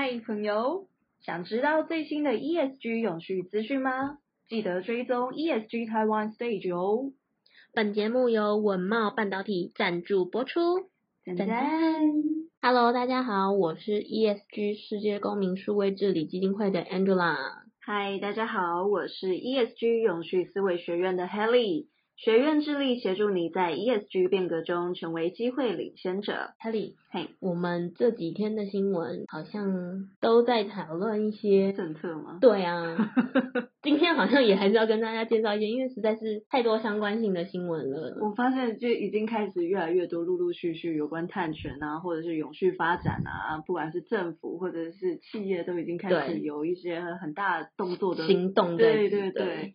嗨，朋友，想知道最新的 ESG 永续资讯吗？记得追踪 ESG Taiwan Stage 哦。本节目由稳懋半导体赞助播出。赞赞。Hello，大家好，我是 ESG 世界公民数位治理基金会的 Angela。嗨，大家好，我是 ESG 永续思维学院的 Helly。学院致力协助你在 ESG 变革中成为机会领先者。Helly，嘿我们这几天的新闻好像都在讨论一些政策吗？对啊，今天好像也还是要跟大家介绍一些，因为实在是太多相关性的新闻了。我发现就已经开始越来越多，陆陆续续有关碳权啊，或者是永续发展啊，不管是政府或者是企业，都已经开始有一些很大动作的行动。对对对。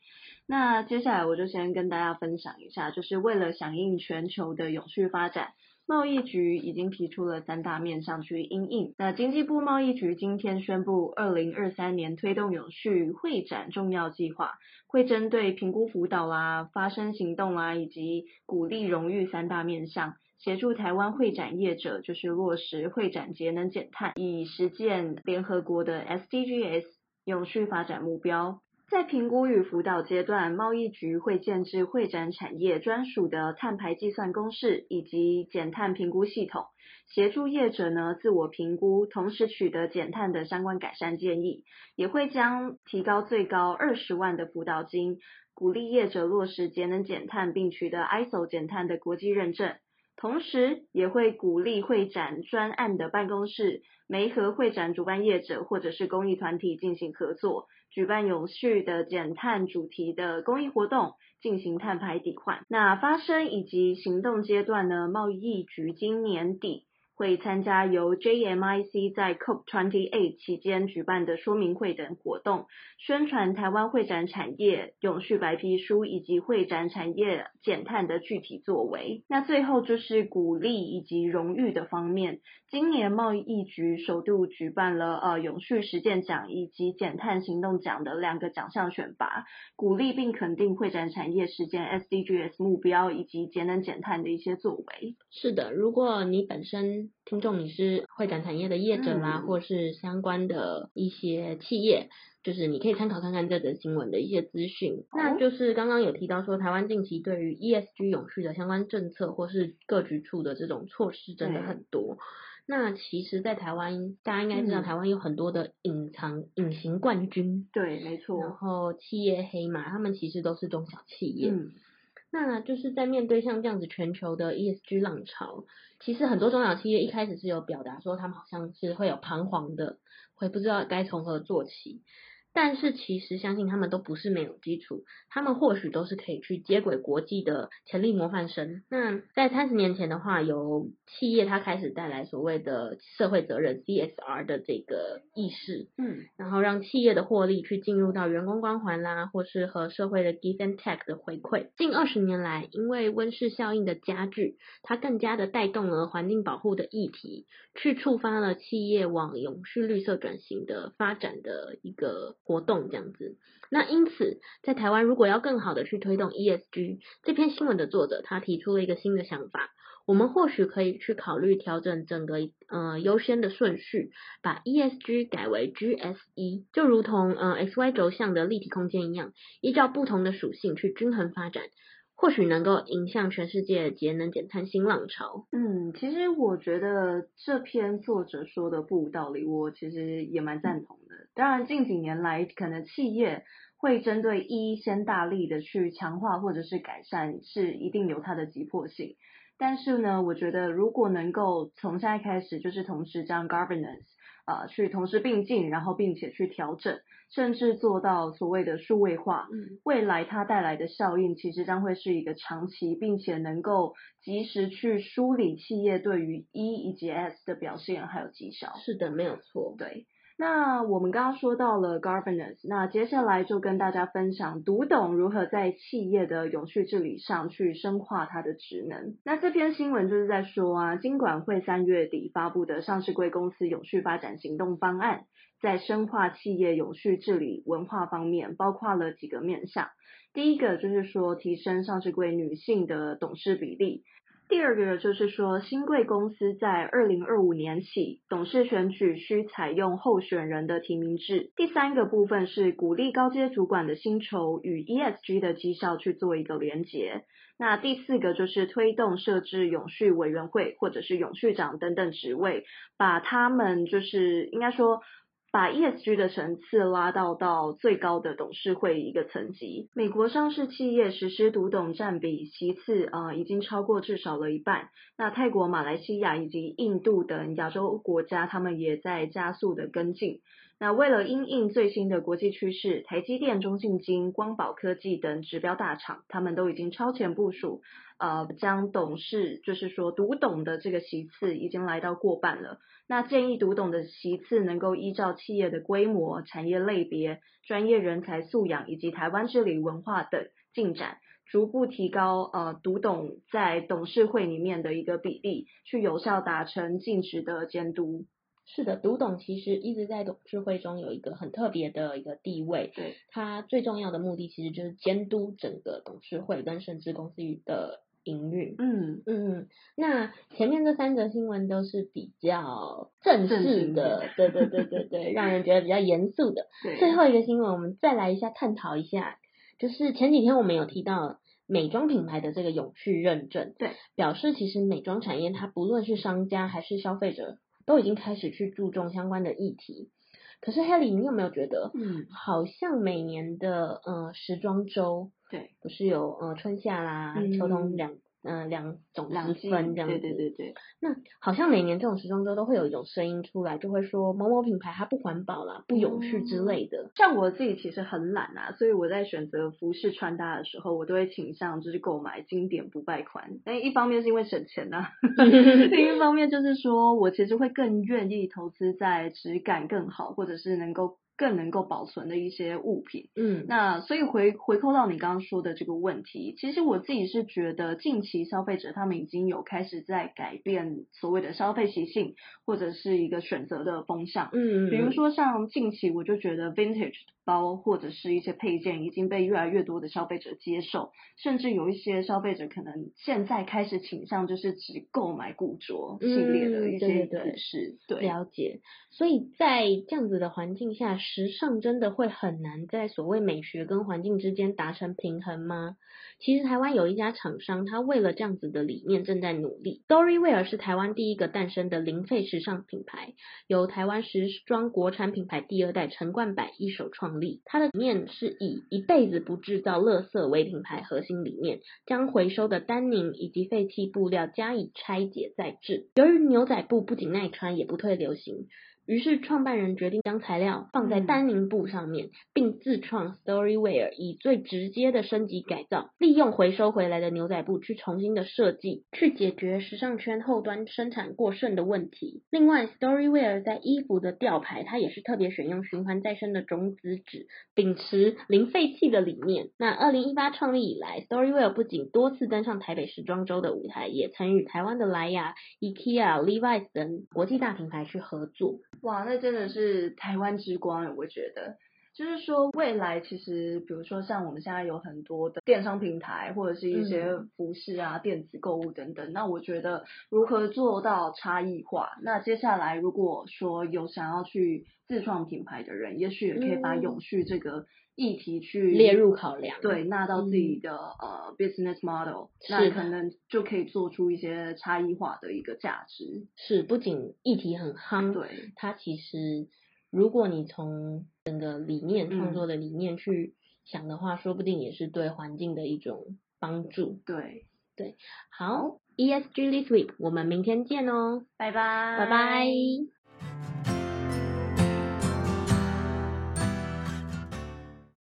那接下来我就先跟大家分享一下，就是为了响应全球的永续发展，贸易局已经提出了三大面向去应应。那经济部贸易局今天宣布，二零二三年推动永续会展重要计划，会针对评估辅导啦、发声行动啦，以及鼓励荣誉三大面向，协助台湾会展业者就是落实会展节能减碳，以实践联合国的 SDGs 永续发展目标。在评估与辅导阶段，贸易局会建置会展产业专属的碳排计算公式以及减碳评估系统，协助业者呢自我评估，同时取得减碳的相关改善建议。也会将提高最高二十万的辅导金，鼓励业者落实节能减碳，并取得 ISO 减碳的国际认证。同时，也会鼓励会展专案的办公室，媒和会展主办业者或者是公益团体进行合作。举办有序的减碳主题的公益活动，进行碳排抵换。那发生以及行动阶段呢？贸易局今年底。会参加由 JMIC 在 COP28 期间举办的说明会等活动，宣传台湾会展产业永续白皮书以及会展产业减碳的具体作为。那最后就是鼓励以及荣誉的方面，今年贸易局首度举办了呃永续实践奖以及减碳行动奖的两个奖项选拔，鼓励并肯定会展产业实践 SDGs 目标以及节能减碳的一些作为。是的，如果你本身听众，你是会展产业的业者啦，嗯、或是相关的一些企业，就是你可以参考看看这则新闻的一些资讯。哦、那就是刚刚有提到说，台湾近期对于 ESG 永续的相关政策或是各局处的这种措施真的很多。嗯、那其实，在台湾，大家应该知道，台湾有很多的隐藏隐形冠军。对，没错。然后企业黑马，他们其实都是中小企业。嗯那就是在面对像这样子全球的 ESG 浪潮，其实很多中小企业一开始是有表达说，他们好像是会有彷徨的，会不知道该从何做起。但是其实相信他们都不是没有基础，他们或许都是可以去接轨国际的潜力模范生。那在三十年前的话，由企业它开始带来所谓的社会责任 CSR 的这个意识，嗯，然后让企业的获利去进入到员工光环啦，或是和社会的 give and take 的回馈。近二十年来，因为温室效应的加剧，它更加的带动了环境保护的议题，去触发了企业往永续绿色转型的发展的一个。活动这样子，那因此在台湾如果要更好的去推动 ESG，这篇新闻的作者他提出了一个新的想法，我们或许可以去考虑调整整个呃优先的顺序，把 ESG 改为 GSE，就如同呃 XY 轴向的立体空间一样，依照不同的属性去均衡发展。或许能够迎向全世界节能减碳新浪潮。嗯，其实我觉得这篇作者说的不无道理，我其实也蛮赞同的。当然，近几年来，可能企业会针对一先大力的去强化或者是改善，是一定有它的急迫性。但是呢，我觉得如果能够从现在开始，就是同时将 governance、呃，去同时并进，然后并且去调整。甚至做到所谓的数位化，嗯，未来它带来的效应其实将会是一个长期，并且能够及时去梳理企业对于 E 以及 S 的表现还有绩效。是的，没有错。对，那我们刚刚说到了 governance，那接下来就跟大家分享读懂如何在企业的永续治理上去深化它的职能。那这篇新闻就是在说啊，金管会三月底发布的上市柜公司永续发展行动方案。在深化企业永续治理文化方面，包括了几个面向。第一个就是说，提升上市柜女性的董事比例。第二个就是说，新贵公司在二零二五年起，董事选举需采用候选人的提名制。第三个部分是鼓励高阶主管的薪酬与 ESG 的绩效去做一个连结。那第四个就是推动设置永续委员会或者是永续长等等职位，把他们就是应该说。把 ESG 的层次拉到到最高的董事会一个层级。美国上市企业实施独董占比其次啊、已经超过至少了一半。那泰国、马来西亚以及印度等亚洲国家，他们也在加速的跟进。那为了因应最新的国际趋势，台积电、中信金、光宝科技等指标大厂，他们都已经超前部署，呃，将董事就是说读懂的这个席次已经来到过半了。那建议读懂的席次能够依照企业的规模、产业类别、专业人才素养以及台湾治理文化等进展，逐步提高呃读懂在董事会里面的一个比例，去有效达成尽职的监督。是的，读懂其实一直在董事会中有一个很特别的一个地位。对，它最重要的目的其实就是监督整个董事会跟甚至公司的。营运，嗯嗯，那前面这三则新闻都是比较正式的，对对对对对，让人觉得比较严肃的。最后一个新闻，我们再来一下探讨一下，就是前几天我们有提到美妆品牌的这个永续认证，对，表示其实美妆产业它不论是商家还是消费者，都已经开始去注重相关的议题。可是 Helly，你有没有觉得，嗯，好像每年的呃时装周。对，不是有呃春夏啦、嗯、秋冬两嗯两种时分这样子。对对对对。那好像每年这种时装周都会有一种声音出来，就会说某某品牌它不环保啦、不永续之类的。像我自己其实很懒啊，所以我在选择服饰穿搭的时候，我都会倾向就是购买经典不败款。但一方面是因为省钱呐、啊，另一方面就是说我其实会更愿意投资在质感更好，或者是能够。更能够保存的一些物品，嗯，那所以回回扣到你刚刚说的这个问题，其实我自己是觉得近期消费者他们已经有开始在改变所谓的消费习性或者是一个选择的风向，嗯，比如说像近期我就觉得 vintage 包或者是一些配件已经被越来越多的消费者接受，甚至有一些消费者可能现在开始倾向就是只购买古着系列的一些服饰，对，了解。所以在这样子的环境下，时尚真的会很难在所谓美学跟环境之间达成平衡吗？其实台湾有一家厂商，他为了这样子的理念正在努力。Dory Wear 是台湾第一个诞生的零废时尚品牌，由台湾时装国产品牌第二代陈冠柏一手创立。它的理念是以一辈子不制造垃圾为品牌核心理念，将回收的丹宁以及废弃布料加以拆解再制。由于牛仔布不仅耐穿，也不退流行。于是，创办人决定将材料放在丹宁布上面，并自创 Storywear，以最直接的升级改造，利用回收回来的牛仔布去重新的设计，去解决时尚圈后端生产过剩的问题。另外，Storywear 在衣服的吊牌，它也是特别选用循环再生的种子纸，秉持零废弃的理念。那二零一八创立以来，Storywear 不仅多次登上台北时装周的舞台，也曾与台湾的莱雅、IKEA、Levi's 等国际大品牌去合作。哇，那真的是台湾之光，我觉得。就是说，未来其实，比如说像我们现在有很多的电商平台，或者是一些服饰啊、嗯、电子购物等等。那我觉得，如何做到差异化？那接下来，如果说有想要去自创品牌的人，也许也可以把永续这个议题去列入考量，对，纳到自己的、嗯、呃 business model，那可能就可以做出一些差异化的一个价值。是，不仅议题很夯，对，它其实。如果你从整个理念创作的理念去想的话，嗯、说不定也是对环境的一种帮助。对对，好，ESG This Week，我们明天见哦，拜拜，拜拜。